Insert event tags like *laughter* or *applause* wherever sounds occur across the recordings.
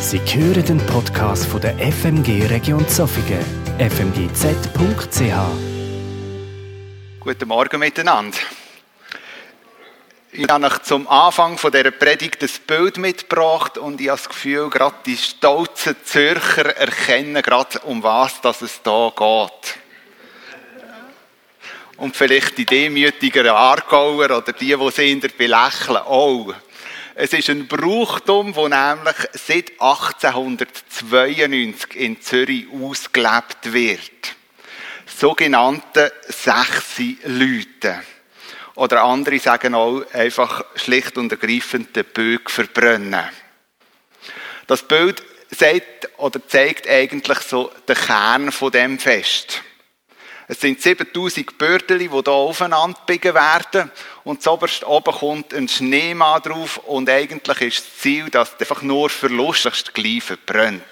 Sie hören den Podcast von der FMG Region Zofingen, fmgz.ch. Guten Morgen miteinander. Ich habe euch zum Anfang von dieser Predigt ein Bild mitgebracht und ich habe das Gefühl, gerade die stolzen Zürcher erkennen gerade, um was es hier geht. Und vielleicht die demütigeren Aargauer oder die, die sie in der belächeln, auch. Es ist ein Brauchtum, wo nämlich seit 1892 in Zürich ausgelebt wird. Sogenannte sechsi Leute. Oder andere sagen auch einfach schlicht und ergreifend den Bög verbrennen. Das Bild sagt oder zeigt eigentlich so den Kern von dem Fest. Es sind 7000 Bördeli, die hier aufeinander biegen werden. Und zuoberst oben kommt ein Schneemann drauf. Und eigentlich ist das Ziel, dass einfach nur verlustigst gleich verbrennt.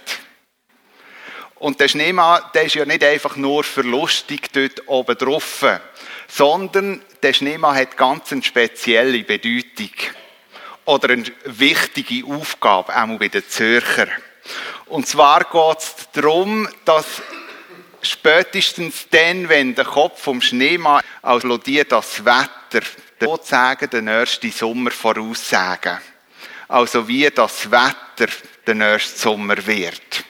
Und der Schneemann, der ist ja nicht einfach nur verlustig dort oben drauf, sondern der Schneemann hat ganz eine spezielle Bedeutung. Oder eine wichtige Aufgabe, auch bei den Zürcher. Und zwar geht es darum, dass spätestens dann, wenn der Kopf vom Schneemann dir das Wetter, sozusagen den nächsten Sommer voraussagen. Also wie das Wetter der nächste Sommer wird.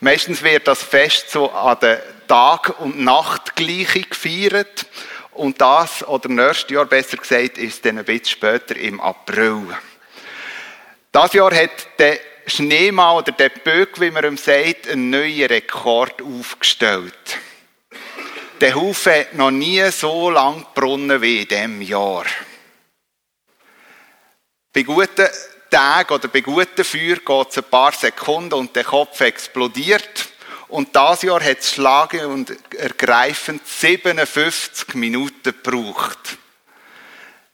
Meistens wird das Fest so an der Tag- und Nachtgleiche gefeiert. Und das, oder nächstes Jahr besser gesagt, ist dann ein bisschen später im April. Das Jahr hat der Schneemann oder der Böck, wie man ihm sagt, einen neuen Rekord aufgestellt. Der Haufen hat noch nie so lang gebrunnen wie in diesem Jahr. Bei guten Tagen oder bei guten Feuer geht es ein paar Sekunden und der Kopf explodiert. Und das Jahr hat es schlagend und ergreifend 57 Minuten gebraucht.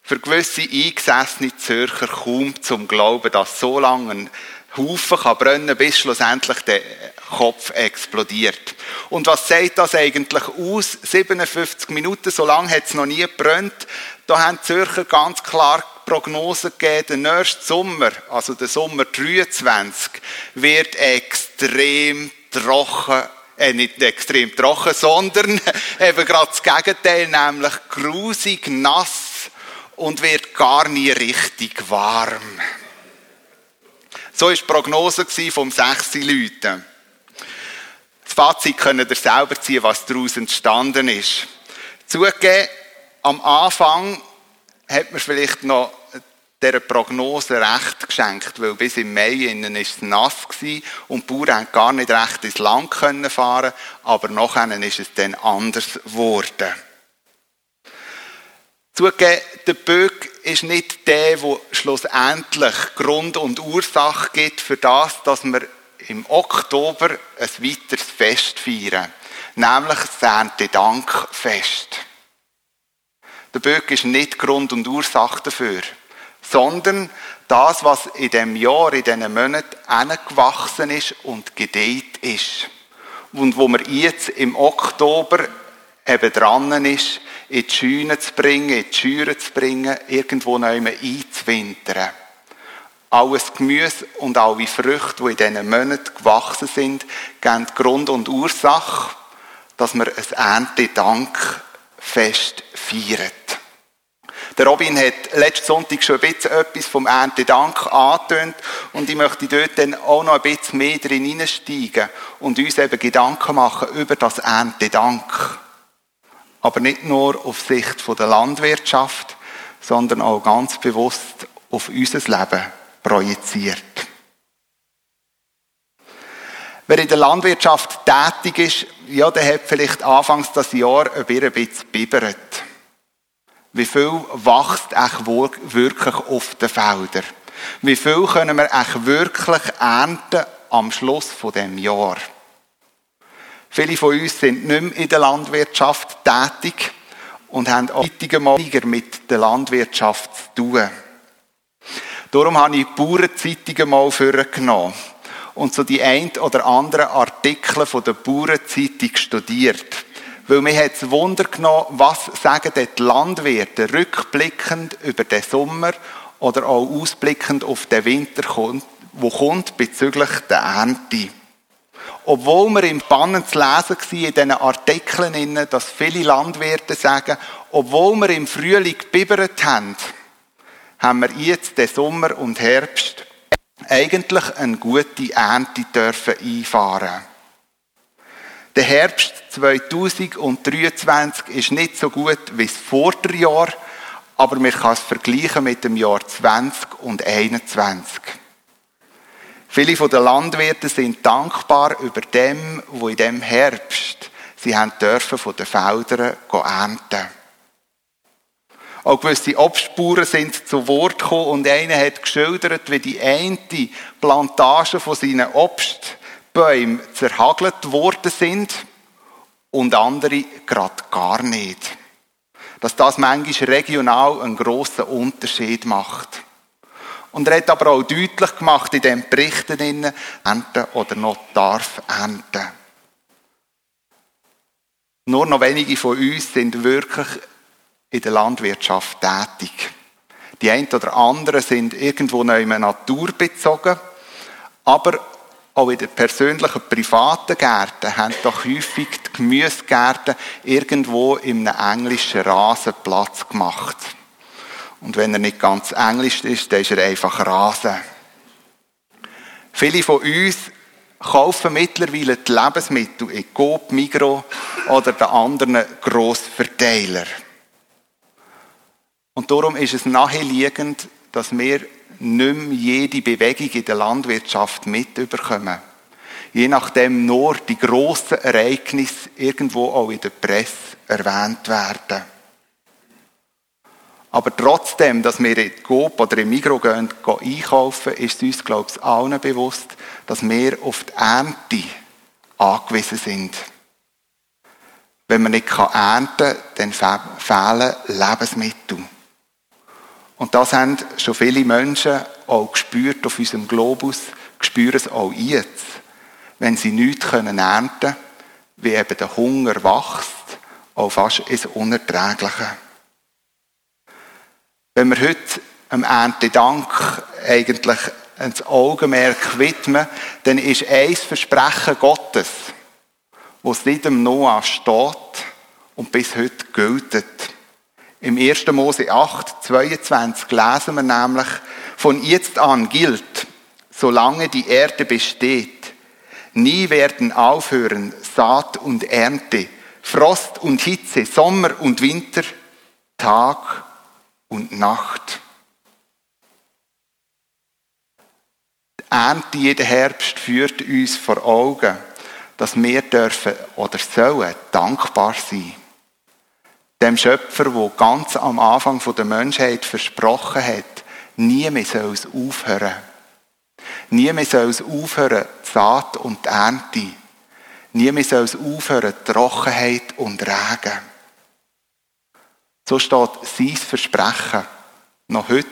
Für gewisse eingesessene Zürcher kaum zum Glauben, dass so lange ein Haufen kann brennen, bis schlussendlich der Kopf explodiert. Und was sagt das eigentlich aus? 57 Minuten, so lange hat es noch nie gebrannt. Da haben die Zürcher ganz klar Prognosen gegeben, der nächste Sommer, also der Sommer 23, wird extrem trocken, äh, nicht extrem trocken, sondern *laughs* eben gerade das Gegenteil, nämlich grusig, nass und wird gar nie richtig warm. So war die Prognose vom sechs Leuten. Das Fazit können ihr selber ziehen, was daraus entstanden ist. Zugegeben, am Anfang hat man vielleicht noch dieser Prognose recht geschenkt, weil bis im Mai innen ist es nass gewesen und die Bauern gar nicht recht ins Land können fahren, aber nachher ist es dann anders geworden. Zugegeben, der Böck ist nicht der, der schlussendlich Grund und Ursache gibt für das, dass wir im Oktober ein weiteres Fest feiern. Nämlich das Erntedankfest. Der Böck ist nicht Grund und Ursache dafür, sondern das, was in dem Jahr, in diesen Monaten gewachsen ist und gedeiht ist. Und wo man jetzt im Oktober eben dran ist, in die Scheune zu bringen, in die Scheuren zu bringen, irgendwo neu einzuwintern. Alles Gemüse und alle Früchte, die in diesen Monaten gewachsen sind, geben Grund und Ursache, dass wir ein Erntedankfest feiern. Der Robin hat letzten Sonntag schon ein bisschen etwas vom Erntedank angetönt und ich möchte dort dann auch noch ein bisschen mehr drin hineinsteigen und uns eben Gedanken machen über das Erntedank aber nicht nur auf Sicht der Landwirtschaft, sondern auch ganz bewusst auf unser Leben projiziert. Wer in der Landwirtschaft tätig ist, ja, der hat vielleicht anfangs das Jahr ein bisschen bibbert. Wie viel wächst echt wirklich auf den Feldern? Wie viel können wir echt wirklich ernten am Schluss von dem Jahr? Viele von uns sind nicht mehr in der Landwirtschaft tätig und haben auch weniger mit der Landwirtschaft zu tun. Darum habe ich die Bauernzeitungen mal vorgenommen und so die ein oder anderen Artikel von der Bauernzeitung studiert. Weil mir hat es Wunder genommen, was sagen die Landwirte rückblickend über den Sommer oder auch ausblickend auf den Winter wo kommt bezüglich der Ernte. Obwohl wir im Bannen zu lesen waren, in diesen Artikeln, dass viele Landwirte sagen, obwohl wir im Frühling gebibert haben, haben wir jetzt den Sommer und Herbst eigentlich eine gute Ernte dürfen einfahren. Der Herbst 2023 ist nicht so gut wie das Vorderjahr, aber man kann es vergleichen mit dem Jahr 20 und 21. Viele von den Landwirten sind dankbar über dem, wo in dem Herbst sie haben dürfen von den Feldern ernten. Auch gewisse Obstspuren sind zu Wort gekommen und einer hat geschildert, wie die eine Plantage von seinen Obstbäumen zerhagelt worden sind und andere gerade gar nicht. Dass das manchmal regional einen grossen Unterschied macht. Und er hat aber auch deutlich gemacht in den Berichten, ernten oder noch darf ernten. Nur noch wenige von uns sind wirklich in der Landwirtschaft tätig. Die einen oder anderen sind irgendwo neu naturbezogen, aber auch in den persönlichen privaten Gärten haben doch häufig die Gemüsegärten irgendwo in einem englischen Rasen Platz gemacht. Und wenn er nicht ganz englisch ist, dann ist er einfach Rasen. Viele von uns kaufen mittlerweile die Lebensmittel in Coop, Migros oder den anderen Grossverteilern. Und darum ist es naheliegend, dass wir nicht mehr jede Bewegung in der Landwirtschaft mitbekommen. Je nachdem nur die grossen Ereignisse irgendwo auch in der Presse erwähnt werden. Aber trotzdem, dass wir in Coop oder im Migros gehen, gehen einkaufen, ist uns, glaube ich, allen bewusst, dass wir auf die Ernte angewiesen sind. Wenn man nicht ernten kann, dann fehlen Lebensmittel. Und das haben schon viele Menschen auch gespürt auf unserem Globus, spüren es auch jetzt. Wenn sie nichts ernten können, wie eben der Hunger wächst, auch fast ins Unerträgliche. Wenn wir heute am Erntedank eigentlich ins Augenmerk widmen, dann ist ein Versprechen Gottes, das seit dem Noah steht und bis heute gilt. Im 1. Mose 8, 22 lesen wir nämlich, von jetzt an gilt, solange die Erde besteht, nie werden aufhören Saat und Ernte, Frost und Hitze, Sommer und Winter, Tag und Nacht. Die Ernte jeden Herbst führt uns vor Augen, dass wir dürfen oder sollen dankbar sein. Dem Schöpfer, der ganz am Anfang der Menschheit versprochen hat, nie mehr soll es aufhören. Nie mehr soll es aufhören, die Saat und die Ernte. Nie mehr soll es aufhören, die Trockenheit und Regen. So steht sein Versprechen noch heute,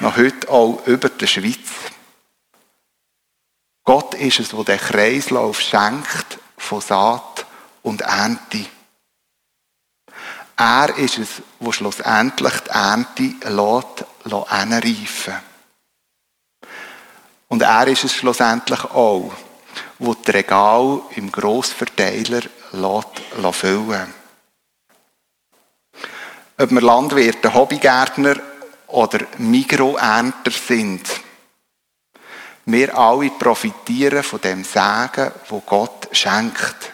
noch heute auch über der Schweiz. Gott ist es, der den Kreislauf schenkt von Saat und Ernte. Er ist es, der schlussendlich die Ernte lässt, lässt Und er ist es schlussendlich auch, der das Regal im Grossverteiler lässt, füllen ob wir Landwirte, Hobbygärtner oder Mikroernter sind. Wir alle profitieren von dem Segen, wo Gott schenkt.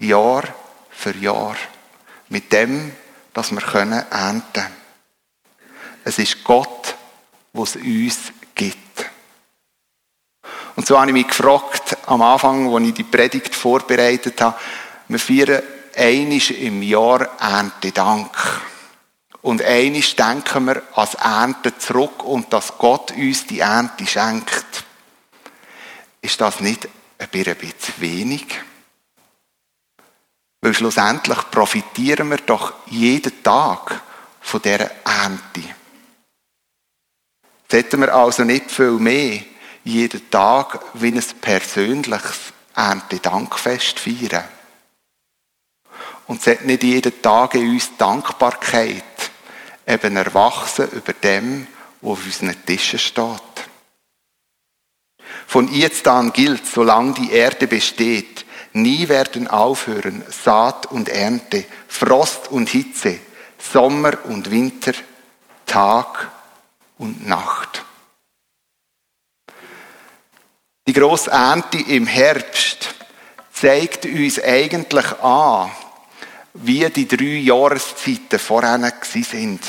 Jahr für Jahr. Mit dem, dass wir können ernten. Es ist Gott, der es uns gibt. Und so habe ich mich gefragt, am Anfang, als ich die Predigt vorbereitet habe, wir feiern einisch im Jahr Erntedank. Und eines denken wir als Ernte zurück und dass Gott uns die Ernte schenkt. Ist das nicht ein bisschen wenig? Weil schlussendlich profitieren wir doch jeden Tag von dieser Ernte. Sollten wir also nicht viel mehr jeden Tag wie ein persönliches Erntedankfest feiern? Und sollte nicht jeden Tag in uns Dankbarkeit eben erwachsen über dem, was auf unseren Tischen steht. Von jetzt an gilt, solange die Erde besteht, nie werden aufhören Saat und Ernte, Frost und Hitze, Sommer und Winter, Tag und Nacht. Die grosse Ernte im Herbst zeigt uns eigentlich an, wie die drei Jahreszeiten vorher sind.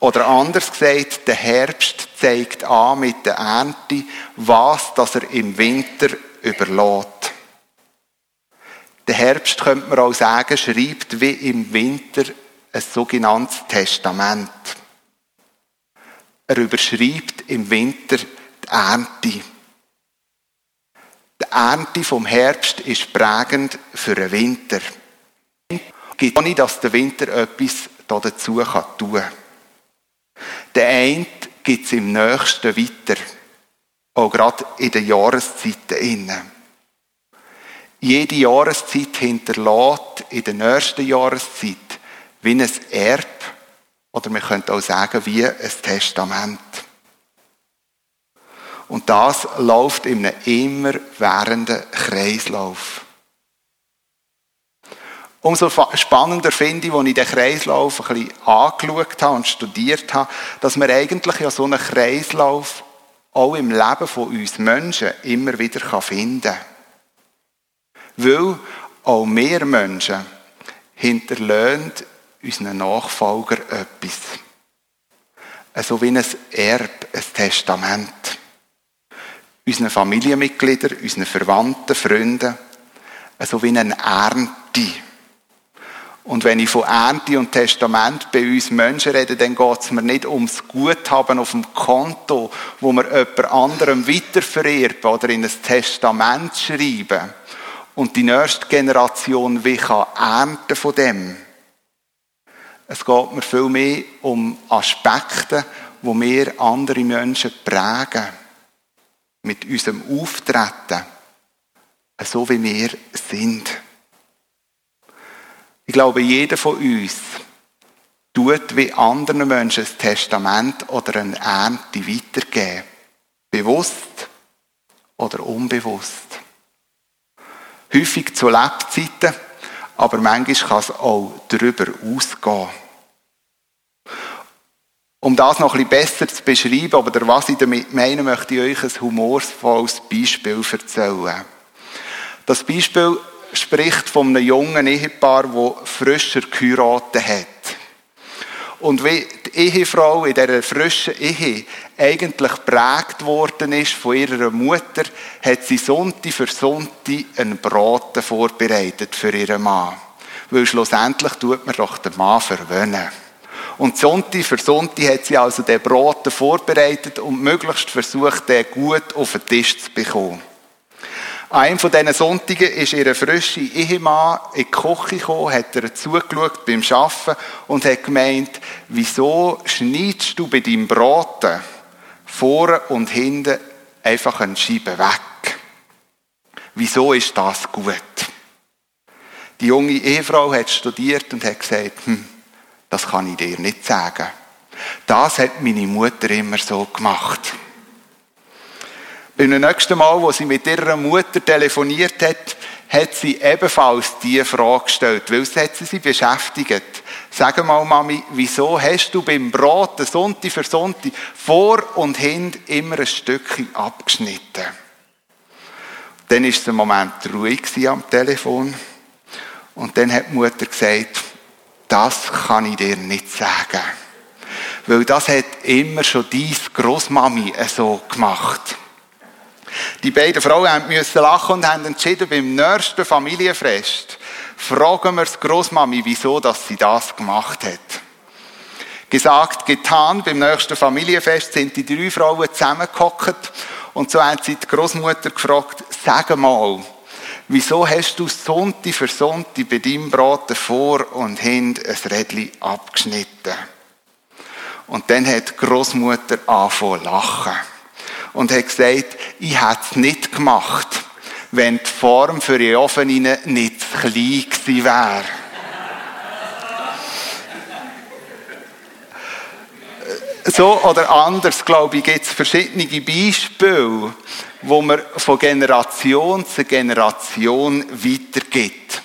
Oder anders gesagt, der Herbst zeigt an mit der Ernte, was das er im Winter überlässt. Der Herbst, könnte man auch sagen, schreibt wie im Winter ein sogenanntes Testament. Er überschreibt im Winter die Ernte. Die Ernte vom Herbst ist prägend für den Winter. Es gibt auch nicht, dass der Winter etwas dazu tun kann. Der eine gibt es im nächsten weiter. Auch gerade in den Jahreszeiten innen. Jede Jahreszeit hinterlässt in der nächsten Jahreszeit wie ein Erb oder man könnte auch sagen wie ein Testament. Und das läuft in einem immerwährenden Kreislauf. Umso spannender finde ich, als ich den Kreislauf ein bisschen angeschaut habe und studiert habe, dass man eigentlich ja so einen Kreislauf auch im Leben von uns Menschen immer wieder finden kann. Weil auch mehr Menschen hinterlassen unseren Nachfolger etwas. So wie ein Erb, ein Testament unseren Familienmitgliedern, unseren Verwandten, Freunden, so wie eine Ernte. Und wenn ich von Ernte und Testament bei uns Menschen rede, dann geht es mir nicht ums Guthaben auf dem Konto, wo wir jemand anderem weitervererben oder in ein Testament schreiben und die nächste Generation wie kann ernten von dem. Es geht mir viel mehr um Aspekte, wo wir andere Menschen prägen mit unserem Auftreten, so wie wir sind. Ich glaube, jeder von uns tut wie anderen Menschen ein Testament oder eine Ernte weitergeben. Bewusst oder unbewusst. Häufig zu Lebzeiten, aber manchmal kann es auch darüber ausgehen. Um das noch ein bisschen besser zu beschreiben, oder was ich damit meine, möchte ich euch ein humorvolles Beispiel erzählen. Das Beispiel spricht von einem jungen Ehepaar, das frischer geheiratet hat. Und wie die Ehefrau in dieser frischen Ehe eigentlich prägt worden ist von ihrer Mutter, hat sie Sonntag für Sonntag einen Braten vorbereitet für ihren Mann. Weil schlussendlich tut man doch den Mann verwöhnen. Und Sonntag für Sonntag hat sie also den Braten vorbereitet und möglichst versucht, den gut auf den Tisch zu bekommen. An einem von diesen Sonntagen ist ihr frischer Ehemann in die Küche gekommen, hat er zugeschaut beim Arbeiten und hat gemeint, wieso schneidest du bei deinem Braten vorne und hinten einfach eine Scheibe weg? Wieso ist das gut? Die junge Ehefrau hat studiert und hat gesagt, hm, das kann ich dir nicht sagen. Das hat meine Mutter immer so gemacht. Beim nächsten Mal, wo sie mit ihrer Mutter telefoniert hat, hat sie ebenfalls diese Frage gestellt, weil es hat sie, sie beschäftigt. Sag mal, Mami, wieso hast du beim Braten Sonntag für Sonntag vor und hinten immer ein Stückchen abgeschnitten? Dann es ein Moment ruhig am Telefon. Und dann hat die Mutter gesagt, das kann ich dir nicht sagen. Weil das hat immer schon dies Großmami so gemacht. Die beiden Frauen mussten lachen und haben entschieden, beim nächsten Familienfest fragen wir die Großmami, wieso dass sie das gemacht hat. Gesagt, getan, beim nächsten Familienfest sind die drei Frauen zusammengehockt und so haben sie die Großmutter gefragt, sag mal, Wieso hast du Sonntag für Sonntag bei deinem Braten vor und hinten ein Rädchen abgeschnitten? Und dann hat die Großmutter angefangen zu lachen. Und hat gesagt, ich hätte es nicht gemacht, wenn die Form für die Ofen nicht klein gewesen wäre. So oder anders, glaube ich, gibt es verschiedene Beispiele, wo man von Generation zu Generation weitergibt.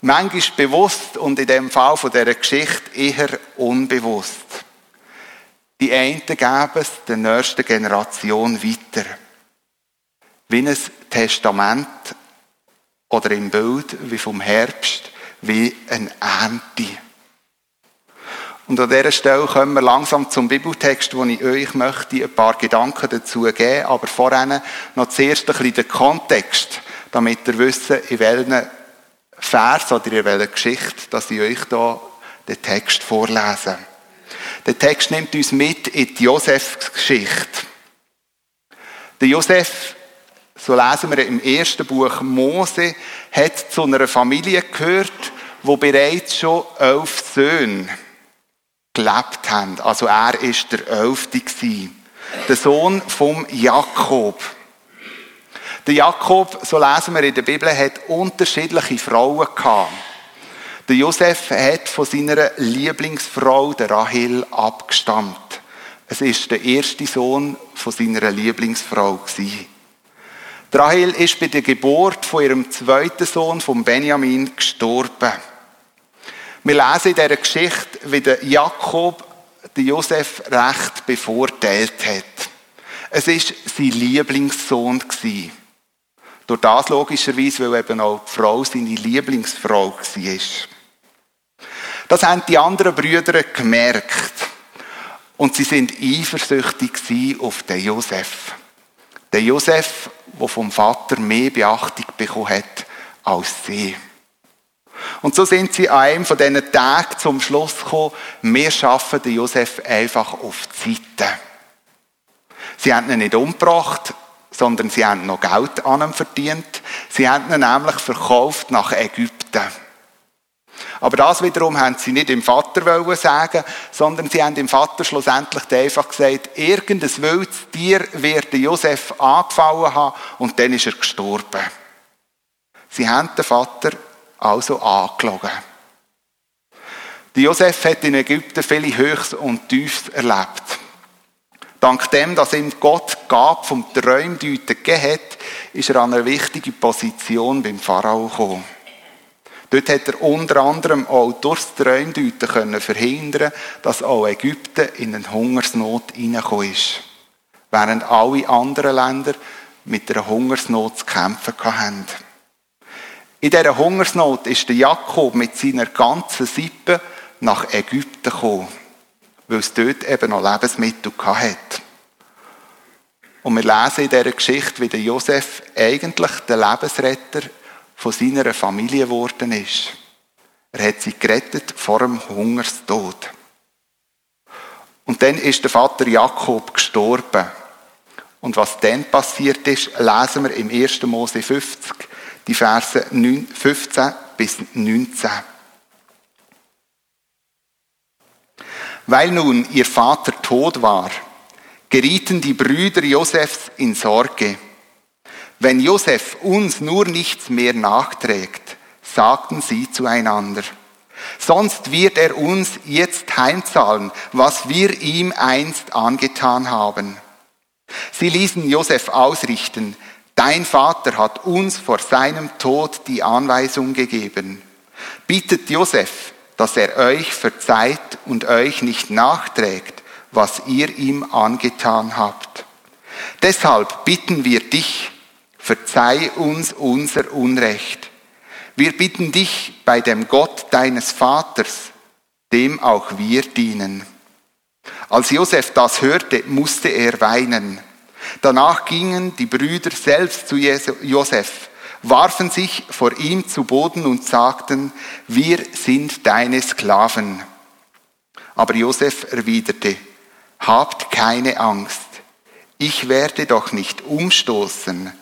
Manchmal bewusst und in dem Fall von dieser Geschichte eher unbewusst. Die einen geben es der nächsten Generation weiter. Wie ein Testament oder im Bild wie vom Herbst, wie eine Ernte. Und an dieser Stelle kommen wir langsam zum Bibeltext, wo ich euch möchte ein paar Gedanken dazu geben, aber vorher noch zuerst ein bisschen den Kontext, damit ihr wisst, in welchen Vers oder in welcher Geschichte, dass ich euch hier den Text vorlese. Der Text nimmt uns mit in die Josefs-Geschichte. Der Josef, so lesen wir im ersten Buch Mose, hat zu einer Familie gehört, wo bereits schon elf Söhne gelebt haben. Also er ist der Elfte. Der Sohn vom Jakob. Der Jakob, so lesen wir in der Bibel, hat unterschiedliche Frauen gehabt. Der Josef hat von seiner Lieblingsfrau, der Rahel, abgestammt. Es ist der erste Sohn von seiner Lieblingsfrau gewesen. Der Rahel ist bei der Geburt von ihrem zweiten Sohn, von Benjamin, gestorben. Wir lesen in dieser Geschichte, wie der Jakob den Josef recht bevorteilt hat. Es ist sein Lieblingssohn. Durch das logischerweise, weil eben auch die Frau seine Lieblingsfrau war. Das haben die anderen Brüder gemerkt. Und sie sind eifersüchtig auf den Josef. Den Josef, der vom Vater mehr Beachtung bekommen hat als sie. Und so sind sie an einem von diesen Tagen zum Schluss gekommen, wir schaffen den Josef einfach auf die Seite. Sie haben ihn nicht umgebracht, sondern sie haben noch Geld an ihm verdient. Sie haben ihn nämlich verkauft nach Ägypten. Aber das wiederum haben sie nicht dem Vater sagen, sondern sie haben dem Vater schlussendlich einfach gesagt, irgendein wildes Tier wird Josef angefallen haben und dann ist er gestorben. Sie haben den Vater also angelogen. Der Josef hat in Ägypten viele Höchst und Tiefs erlebt. Dank dem, dass ihm Gott gab vom Träumdeuten gegeben hat, ist er an eine wichtige Position beim Pharao gekommen. Dort hat er unter anderem auch durchs Träumdeuten können verhindern, dass auch Ägypten in eine Hungersnot hineingekommen ist. Während alle anderen Länder mit einer Hungersnot zu kämpfen hatten. In dieser Hungersnot ist der Jakob mit seiner ganzen Sippe nach Ägypten gekommen, weil es dort eben noch Lebensmittel hat. Und wir lesen in dieser Geschichte, wie Josef eigentlich der Lebensretter von seiner Familie geworden ist. Er hat sie gerettet vor dem Hungerstod. Und dann ist der Vater Jakob gestorben. Und was dann passiert ist, lesen wir im 1. Mose 50, die Verse 15 bis 19. Weil nun ihr Vater tot war, gerieten die Brüder Josefs in Sorge. Wenn Josef uns nur nichts mehr nachträgt, sagten sie zueinander, sonst wird er uns jetzt heimzahlen, was wir ihm einst angetan haben. Sie ließen Josef ausrichten, Dein Vater hat uns vor seinem Tod die Anweisung gegeben. Bittet Josef, dass er euch verzeiht und euch nicht nachträgt, was ihr ihm angetan habt. Deshalb bitten wir dich, verzeih uns unser Unrecht. Wir bitten dich bei dem Gott deines Vaters, dem auch wir dienen. Als Josef das hörte, musste er weinen. Danach gingen die Brüder selbst zu Josef, warfen sich vor ihm zu Boden und sagten, wir sind deine Sklaven. Aber Josef erwiderte, habt keine Angst, ich werde doch nicht umstoßen,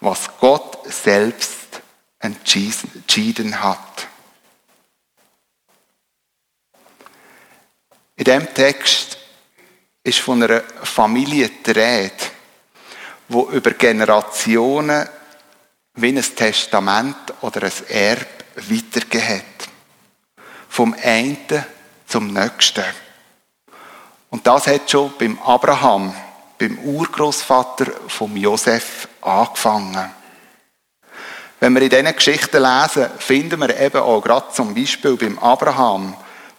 was Gott selbst entschieden hat. In dem Text ist von einer Familie die Rede wo über Generationen wie ein Testament oder ein Erb weitergegeben hat. Vom einen zum nächsten. Und das hat schon beim Abraham, beim Urgroßvater vom Josef angefangen. Wenn wir in diesen Geschichten lesen, finden wir eben auch gerade zum Beispiel beim Abraham,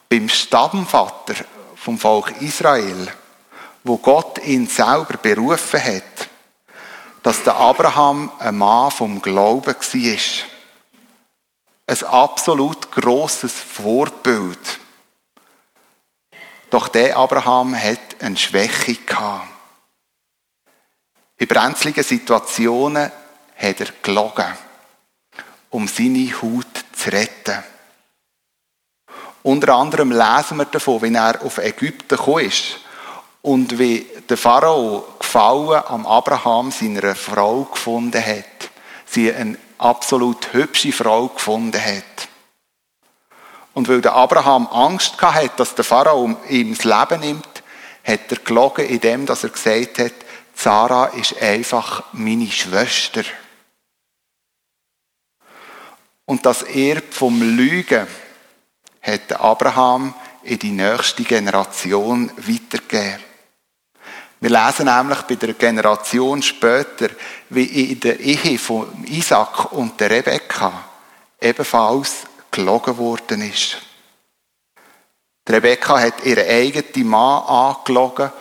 beim Stammvater vom Volk Israel, wo Gott ihn selber berufen hat, dass der Abraham ein Mann vom Glauben war. Ein absolut grosses Vorbild. Doch der Abraham hat eine Schwäche gehabt. In brenzligen Situationen hat er gelogen, um seine Haut zu retten. Unter anderem lesen wir davon, wie er auf Ägypten gekommen ist und wie der Pharao Gefallen am Abraham seiner Frau gefunden hat. Sie eine absolut hübsche Frau gefunden hat. Und weil der Abraham Angst hatte, dass der Pharao ihm das Leben nimmt, hat er gelogen, indem er gesagt hat, Sarah ist einfach meine Schwester. Und das Erb vom Lügen hat Abraham in die nächste Generation weitergegeben. Wir lesen nämlich bei der Generation später, wie in der Ehe von Isaac und der Rebekka ebenfalls gelogen worden ist. Rebekka hat ihren eigenen Mann angelogen,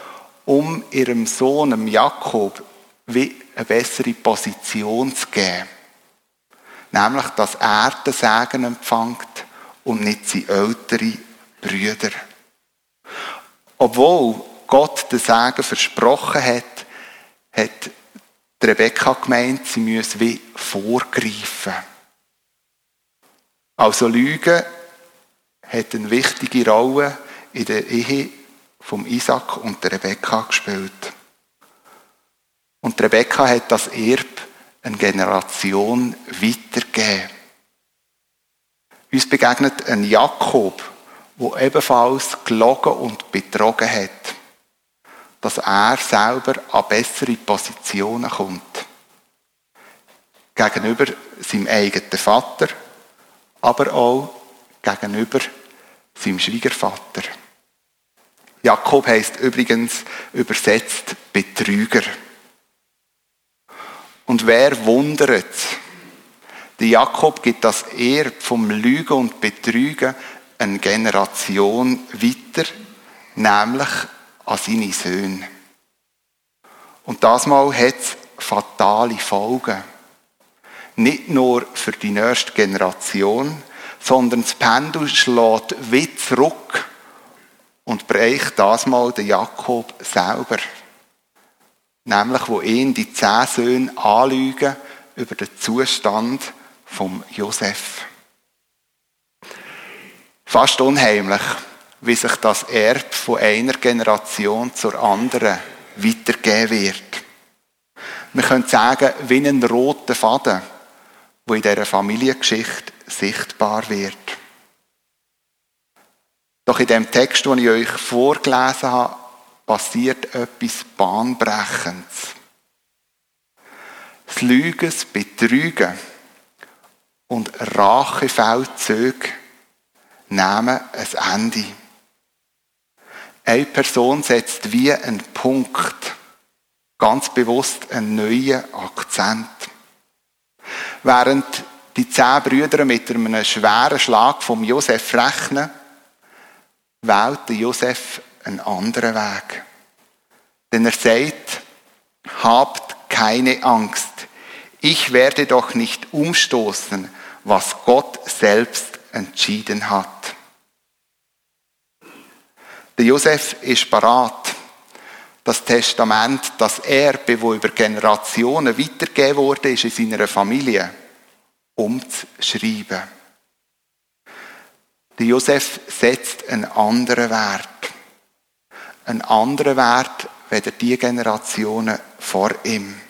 um ihrem Sohn Jakob wie eine bessere Position zu geben. Nämlich, dass er den Segen empfängt und nicht seine ältere Brüder. Obwohl Gott den Segen versprochen hat, hat Rebecca gemeint, sie müsse wie vorgreifen. Also Lügen hat eine wichtige Rolle in der Ehe vom Isaac und der Rebecca gespielt. Und Rebecca hat das Erb eine Generation weitergegeben. Uns begegnet ein Jakob, der ebenfalls gelogen und betrogen hat, dass er selber an bessere Positionen kommt. Gegenüber seinem eigenen Vater, aber auch gegenüber seinem Schwiegervater. Jakob heißt übrigens übersetzt Betrüger. Und wer wundert? Der Jakob gibt das Erb vom Lügen und Betrügen eine Generation weiter, nämlich an seine Söhne. Und das Mal hat es fatale Folgen. Nicht nur für die nächste Generation, sondern das Pendel schlägt wie zurück und bereicht das Mal den Jakob selber. Nämlich, wo ihn die zehn Söhne anlügen über den Zustand vom Josef. Fast unheimlich, wie sich das Erb von einer Generation zur anderen weitergeben wird. Man könnte sagen, wie ein roter Faden, wo in dieser Familiengeschichte sichtbar wird. Doch in dem Text, den ich euch vorgelesen habe, passiert etwas Bahnbrechendes. Das Lügen, das Betrügen und Rachefeldzüge nehmen ein Ende. Eine Person setzt wie einen Punkt, ganz bewusst einen neuen Akzent. Während die zehn Brüder mit einem schweren Schlag vom Josef rechnen, wählt Josef einen anderen Weg. Denn er sagt, habt keine Angst. Ich werde doch nicht umstoßen, was Gott selbst entschieden hat. Der Josef ist parat, das Testament, das Erbe, wo über Generationen weitergegeben wurde, ist in seiner Familie umzuschreiben. Der Josef setzt einen anderen Wert. Einen anderen Wert, weder die Generationen vor ihm.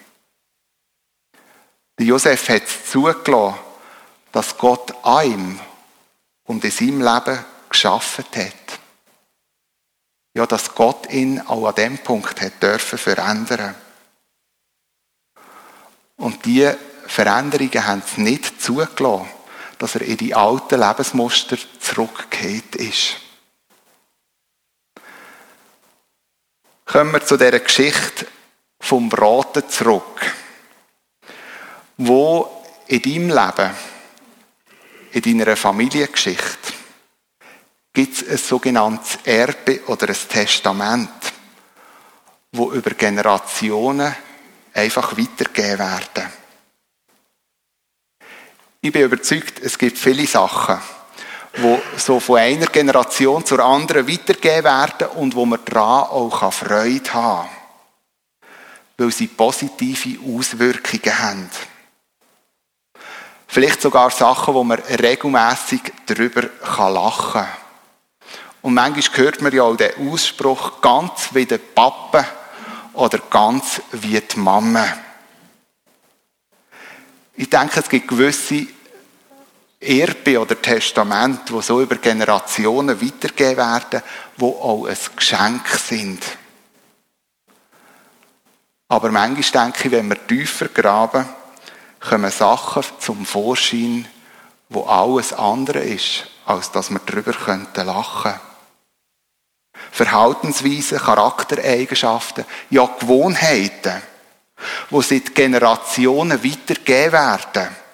Der Josef hat es zugelassen, dass Gott an ihm und in seinem Leben geschaffen hat. Ja, dass Gott ihn auch an dem Punkt hat dürfen verändern. Und diese Veränderungen haben es nicht zugelassen, dass er in die alten Lebensmuster zurückgekehrt ist. kommen wir zu dieser Geschichte vom Braten zurück. Wo in deinem Leben, in deiner Familiengeschichte, gibt es ein sogenanntes Erbe oder ein Testament, wo über Generationen einfach weitergegeben werden. Ich bin überzeugt, es gibt viele Sachen, wo so von einer Generation zur anderen weitergegeben werden und wo man daran auch Freude haben kann. Weil sie positive Auswirkungen haben. Vielleicht sogar Sachen, wo man regelmäßig darüber lachen kann. Und manchmal hört man ja auch den Ausspruch, ganz wie der Papa oder ganz wie die Mama. Ich denke, es gibt gewisse Erbe oder Testament, wo so über Generationen weitergegeben werden, wo auch ein Geschenk sind. Aber manchmal denke ich, wenn wir tiefer graben, kommen Sachen zum Vorschein, wo alles andere ist, als dass wir darüber lachen könnten. Verhaltensweisen, Charaktereigenschaften, ja Gewohnheiten, wo seit Generationen weitergegeben werden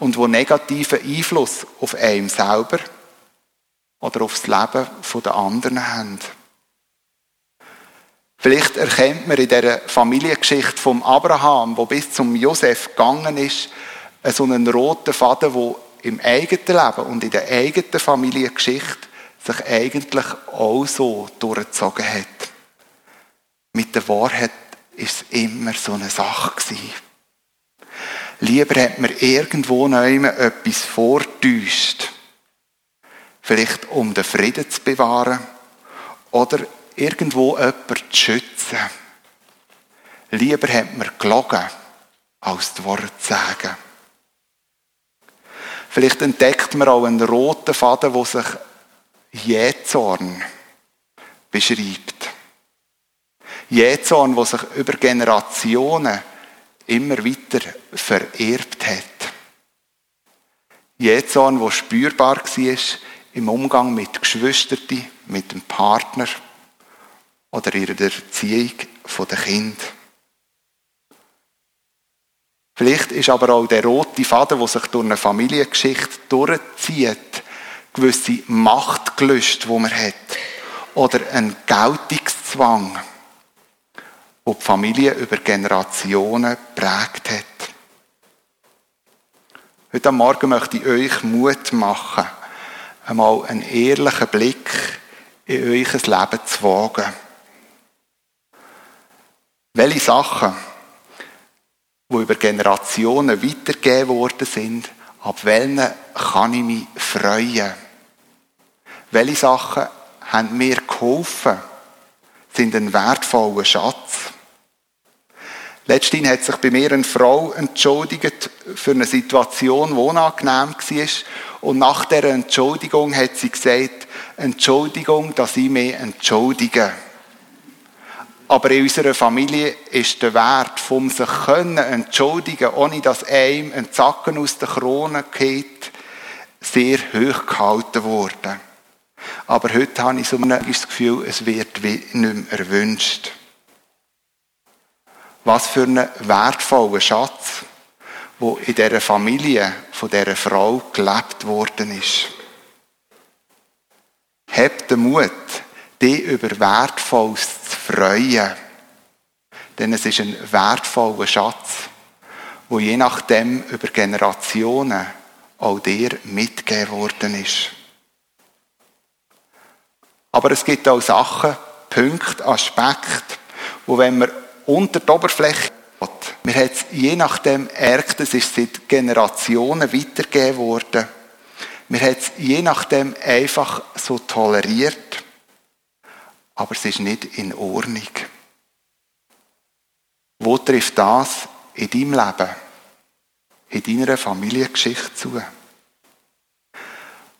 und wo negativen Einfluss auf einem selber oder aufs Leben der anderen haben. Vielleicht erkennt man in der Familiengeschichte vom Abraham, wo bis zum Josef gegangen ist, so einen roten Faden, wo im eigenen Leben und in der eigenen Familiengeschichte sich eigentlich auch so durchgezogen hat. Mit der Wahrheit ist es immer so eine Sache gewesen. Lieber hat man irgendwo noch etwas vortäuscht. Vielleicht um den Frieden zu bewahren oder irgendwo jemanden zu schützen. Lieber hat man gelogen, als die Worte zu sagen. Vielleicht entdeckt man auch einen roten Faden, der sich Jähzorn beschreibt. Jähzorn, der sich über Generationen immer weiter vererbt hat. Jähzorn, der spürbar war im Umgang mit Geschwistern, mit dem Partner oder in der Erziehung der Kind. Vielleicht ist aber auch der rote Faden, der sich durch eine Familiengeschichte durchzieht, gewisse Machtgelüste, die man hat. Oder ein Geltungszwang, der die Familie über Generationen prägt hat. Heute Morgen möchte ich euch Mut machen, einmal einen ehrlichen Blick in euer Leben zu wagen. Welche Sachen, die über Generationen weitergegeben worden sind, ab welchen kann ich mich freuen? Welche Sachen haben mir geholfen, sind ein wertvoller Schatz? Letztens hat sich bei mir eine Frau entschuldigt für eine Situation, die unangenehm war. Und nach dieser Entschuldigung hat sie gesagt, Entschuldigung, dass ich mich entschuldige. Aber in unserer Familie ist der Wert vom sich können entschuldigen, ohne dass einem ein Zacken aus der Krone geht, sehr hoch gehalten worden. Aber heute habe ich so ein Gefühl, es wird nicht mehr erwünscht. Was für ein wertvoller Schatz, wo in dieser Familie von dieser Frau gelebt worden ist. Habt den Mut, dich über Wertvolles freuen. Denn es ist ein wertvoller Schatz, wo je nachdem über Generationen auch dir mitgegeben worden ist. Aber es gibt auch Sachen, Punkte, Aspekte, wo wenn man unter der Oberfläche hat, man hat es je nachdem erkt, es ist seit Generationen weitergegeben worden. Man hat es je nachdem einfach so toleriert aber es ist nicht in Ordnung. Wo trifft das in deinem Leben, in deiner Familiengeschichte zu?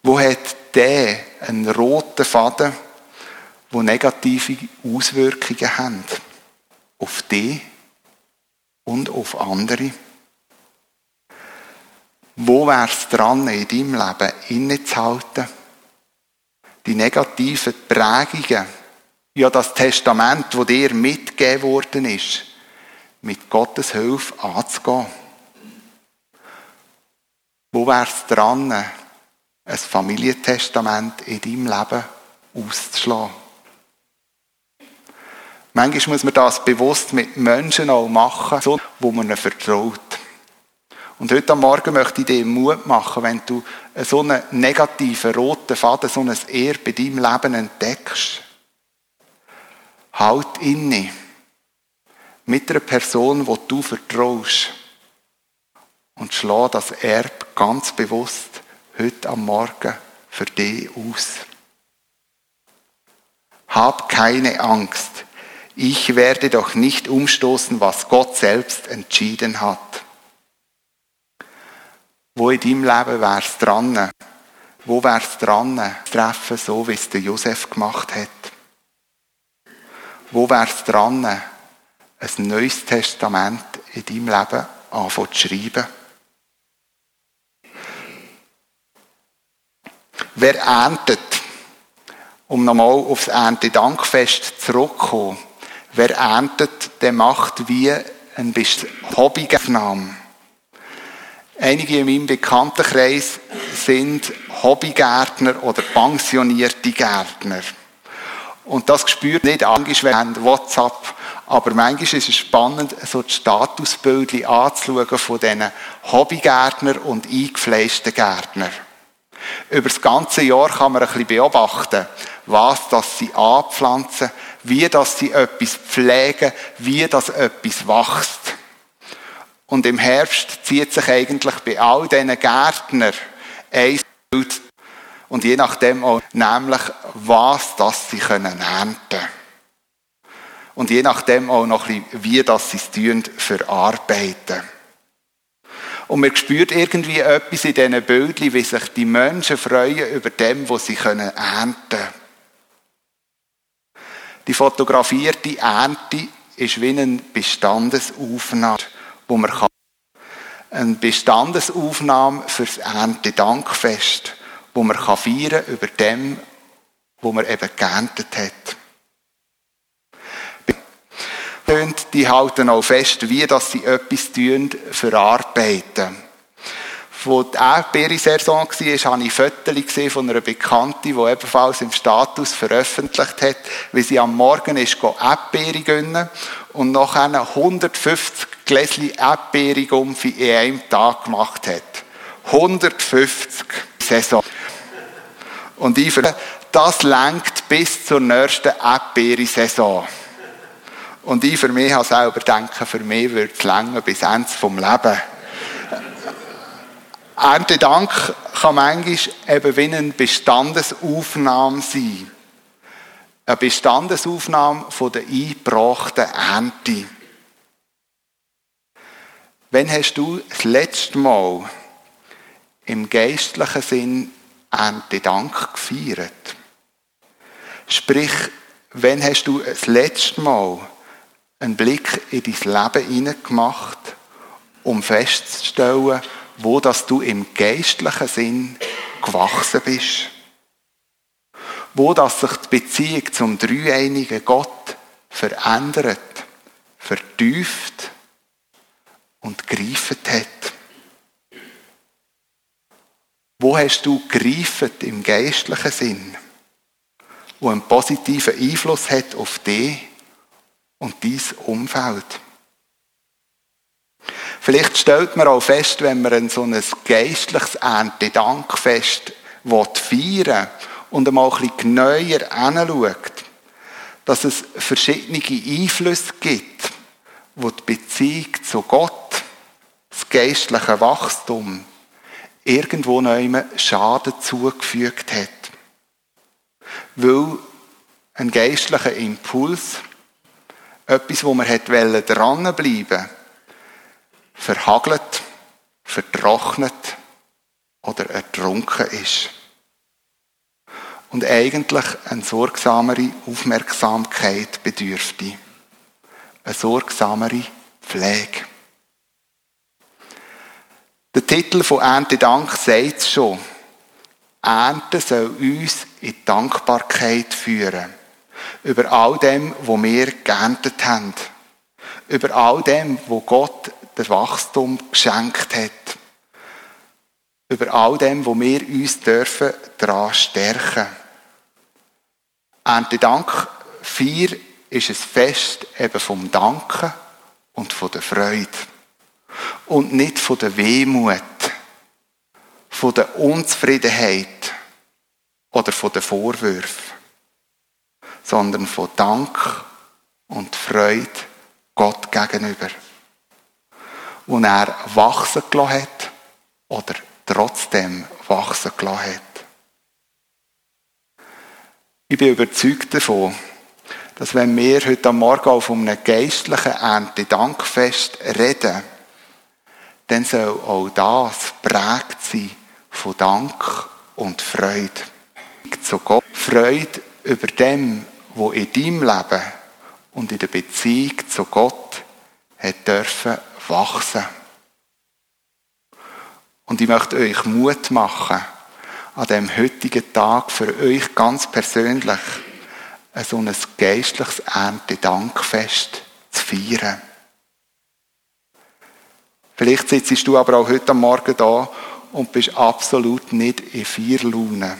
Wo hat der einen roten Faden, wo negative Auswirkungen haben auf dich und auf andere? Wo wäre es dran, in deinem Leben innezuhalten, die negativen Prägungen ja das Testament, das dir mitgegeben worden ist, mit Gottes Hilfe anzugehen. Wo wär's dran, ein Familientestament in deinem Leben auszuschlagen? Manchmal muss man das bewusst mit Menschen auch machen, so, wo man ihnen vertraut. Und heute Morgen möchte ich dir Mut machen, wenn du so einen negativen roten Faden, so ein Ehr bei deinem Leben entdeckst. Halt inne mit einer Person, wo du vertraust und schlag das Erb ganz bewusst heute am Morgen für dich aus. Hab keine Angst. Ich werde doch nicht umstoßen, was Gott selbst entschieden hat. Wo in deinem Leben wär's dran? Wo wär's dran, treffen, so wie es der Josef gemacht hat? Wo wär's dran, ein neues Testament in deinem Leben anfangen zu schreiben. Wer erntet, um nochmal aufs Erntedankfest zurückzukommen, wer erntet, der macht wie ein Hobbyaufnahme. Einige in meinem Bekanntenkreis sind Hobbygärtner oder pensionierte Gärtner. Und das spürt nicht manchmal, wenn WhatsApp aber manchmal ist es spannend, so die Statusbilder anzuschauen von diesen Hobbygärtner und eingefleischten Gärtner. Über das ganze Jahr kann man ein bisschen beobachten, was das sie anpflanzen, wie das sie etwas pflegen, wie das etwas wächst. Und im Herbst zieht sich eigentlich bei all diesen Gärtner ein Bild und je nachdem auch nämlich, was das sie können ernten und je nachdem auch noch ein bisschen, wie das sie es tun, verarbeiten. Und man spürt irgendwie etwas in diesen Bildern, wie sich die Menschen freuen über dem, was sie ernten können. Die fotografierte Ernte ist wie eine Bestandesaufnahme, wo man kann. Eine Bestandesaufnahme fürs Erntedankfest, wo man feiern kann über dem, wo man eben geerntet hat die halten auch fest, wie dass sie etwas tun, verarbeiten. Wo die Erdbeere-Saison war, habe ich Fotos von einer Bekannten, die ebenfalls im Status veröffentlicht hat, wie sie am Morgen ist Erdbeere gönnen und nachher 150 Gläschen Erdbeere-Gumpfi in einem Tag gemacht hat. 150 Saison. Und ich finde, das lenkt bis zur nächsten Erdbeere-Saison. Und ich für mich habe selber denken, für mich wird es länger bis Ende vom Leben. Erntedank kann manchmal eben wie eine Bestandesaufnahme sein. Eine Bestandesaufnahme von der eingebrachten Ernte. Wann hast du das letzte Mal im geistlichen Sinn Erntedank gefeiert? Sprich, wann hast du das letzte Mal einen Blick in dein Leben hineingemacht, um festzustellen, wo dass du im geistlichen Sinn gewachsen bist. Wo dass sich die Beziehung zum dreieinigen Gott verändert, vertieft und greifet hat. Wo hast du greifet im geistlichen Sinn, wo einen positiven Einfluss hat auf dich und dein Umfeld. Vielleicht stellt man auch fest, wenn man so ein geistliches Erntedankfest feiern und einmal ein genauer anschaut, dass es verschiedene Einflüsse gibt, wo die Beziehung zu Gott, das geistliche Wachstum, irgendwo neu Schaden zugefügt hat. Weil ein geistlicher Impuls etwas, wo man hätte dranbleiben verhagelt, vertrocknet oder ertrunken ist. Und eigentlich eine sorgsamere Aufmerksamkeit bedürfte. Eine sorgsamere Pflege. Der Titel von Erntedank sagt es schon. Ernte soll uns in Dankbarkeit führen. Über all dem, wo wir geerntet haben. Über all dem, wo Gott der Wachstum geschenkt hat. Über all dem, wo wir uns dürfen daran stärken. Erntedank 4 ist ein Fest eben vom Danken und von der Freude. Und nicht von der Wehmut, von der Unzufriedenheit oder von den Vorwürfen, sondern von Dank und Freude Gott gegenüber. Und er wachsen gelassen hat oder trotzdem wachsen gelassen hat. Ich bin überzeugt davon, dass wenn wir heute Morgen auf einem geistlichen Erntedankfest reden, dann soll auch das prägt sein von Dank und Freude. Zu Gott. Freude über dem, wo in deinem Leben und in der Beziehung zu Gott hat dürfen wachsen. Und ich möchte euch Mut machen, an dem heutigen Tag für euch ganz persönlich ein so ein geistliches Erntedankfest zu feiern. Vielleicht sitzt du aber auch heute Morgen da und bist absolut nicht in Vierlaune.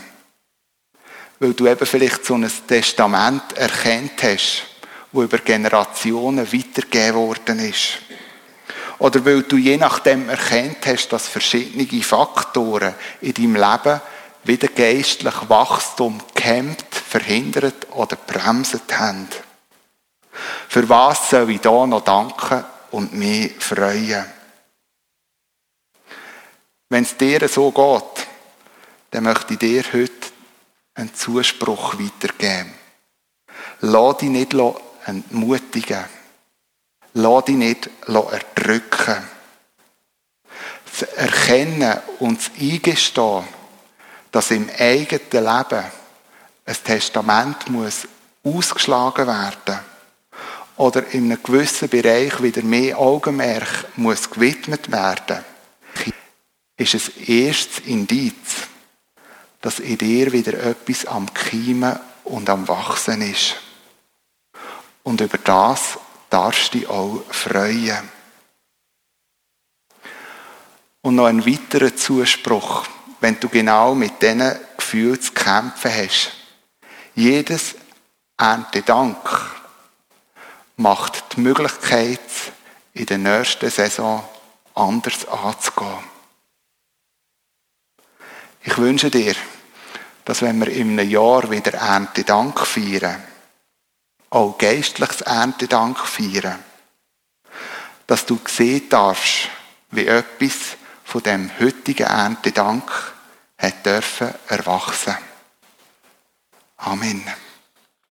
Weil du eben vielleicht so ein Testament erkennt hast, wo über Generationen weitergegeben worden ist. Oder weil du je nachdem erkennt hast, dass verschiedene Faktoren in deinem Leben wieder geistlich Wachstum gehemmt, verhindert oder bremset haben. Für was soll ich da noch danken und mich freuen? Wenn es dir so geht, dann möchte ich dir heute einen Zuspruch weitergeben. Lass dich nicht entmutigen. Lass dich nicht erdrücken. Das Erkennen und das Eingestehen, dass im eigenen Leben ein Testament muss ausgeschlagen werden oder in einem gewissen Bereich wieder mehr Augenmerk muss gewidmet werden, ist es erstes Indiz, dass in dir wieder etwas am Keimen und am Wachsen ist. Und über das darfst dich auch freuen. Und noch ein weiterer Zuspruch, wenn du genau mit diesen Gefühlen zu kämpfen hast. Jedes Erntedank macht die Möglichkeit, in der nächsten Saison anders anzugehen. Ich wünsche dir, dass wenn wir in einem Jahr wieder Erntedank feiern, auch geistliches Erntedank feiern, dass du sehen darfst, wie etwas von dem heutigen Erntedank hat dürfen erwachsen. Amen.